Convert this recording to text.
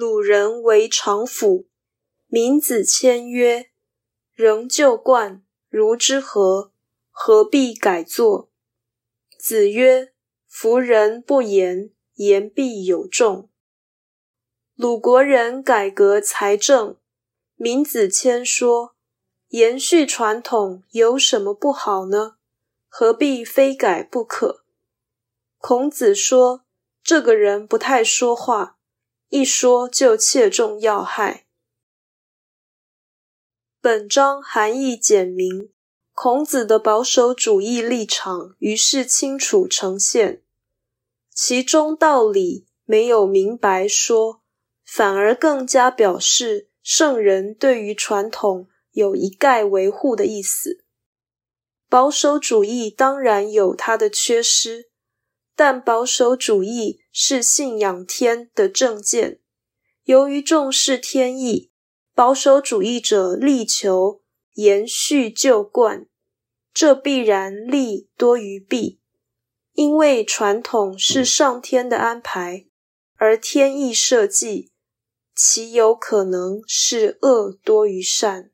鲁人为常府，闵子骞曰：“仍旧冠，如之何？何必改作？”子曰：“夫人不言，言必有重。”鲁国人改革财政，闵子骞说：“延续传统有什么不好呢？何必非改不可？”孔子说：“这个人不太说话，一说就切中要害。”本章含义简明，孔子的保守主义立场于是清楚呈现，其中道理没有明白说，反而更加表示圣人对于传统有一概维护的意思。保守主义当然有它的缺失。但保守主义是信仰天的政见，由于重视天意，保守主义者力求延续旧惯，这必然利多于弊，因为传统是上天的安排，而天意设计，其有可能是恶多于善。